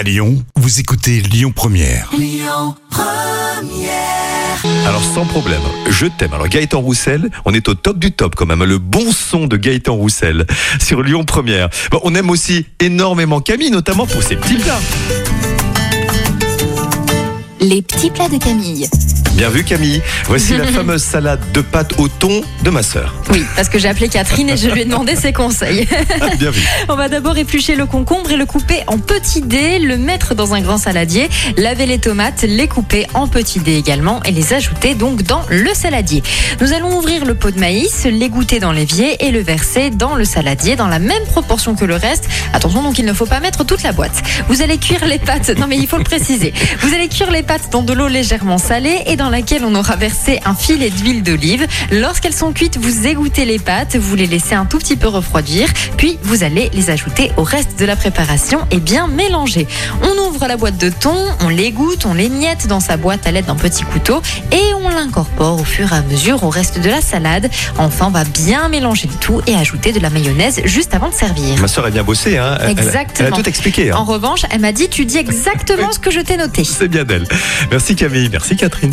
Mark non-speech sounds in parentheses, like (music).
À Lyon, vous écoutez Lyon Première. Alors sans problème, je t'aime. Alors Gaëtan Roussel, on est au top du top quand même. Le bon son de Gaëtan Roussel sur Lyon Première. Bon, on aime aussi énormément Camille, notamment pour ses petits plats. Les petits plats de Camille. Bien vu Camille. Voici la (laughs) fameuse salade de pâtes au thon de ma sœur. Oui, parce que j'ai appelé Catherine et je lui ai demandé ses conseils. (laughs) Bien vu. On va d'abord éplucher le concombre et le couper en petits dés, le mettre dans un grand saladier, laver les tomates, les couper en petits dés également et les ajouter donc dans le saladier. Nous allons ouvrir le pot de maïs, l'égoutter dans l'évier et le verser dans le saladier dans la même proportion que le reste. Attention donc il ne faut pas mettre toute la boîte. Vous allez cuire les pâtes, non mais il faut le préciser. Vous allez cuire les pâtes dans de l'eau légèrement salée et dans laquelle on aura versé un filet d'huile d'olive. Lorsqu'elles sont cuites, vous égouttez les pâtes, vous les laissez un tout petit peu refroidir, puis vous allez les ajouter au reste de la préparation et bien mélanger. On ouvre la boîte de thon, on l'égoutte, on l'émiette dans sa boîte à l'aide d'un petit couteau et on l'incorpore au fur et à mesure au reste de la salade. Enfin, on va bien mélanger le tout et ajouter de la mayonnaise juste avant de servir. Ma sœur a bien bossé, hein. Elle- Exactement. Elle a tout expliqué. hein. En revanche, elle m'a dit tu dis exactement (laughs) ce que je t'ai noté. C'est bien d'elle. Merci Camille, merci Catherine.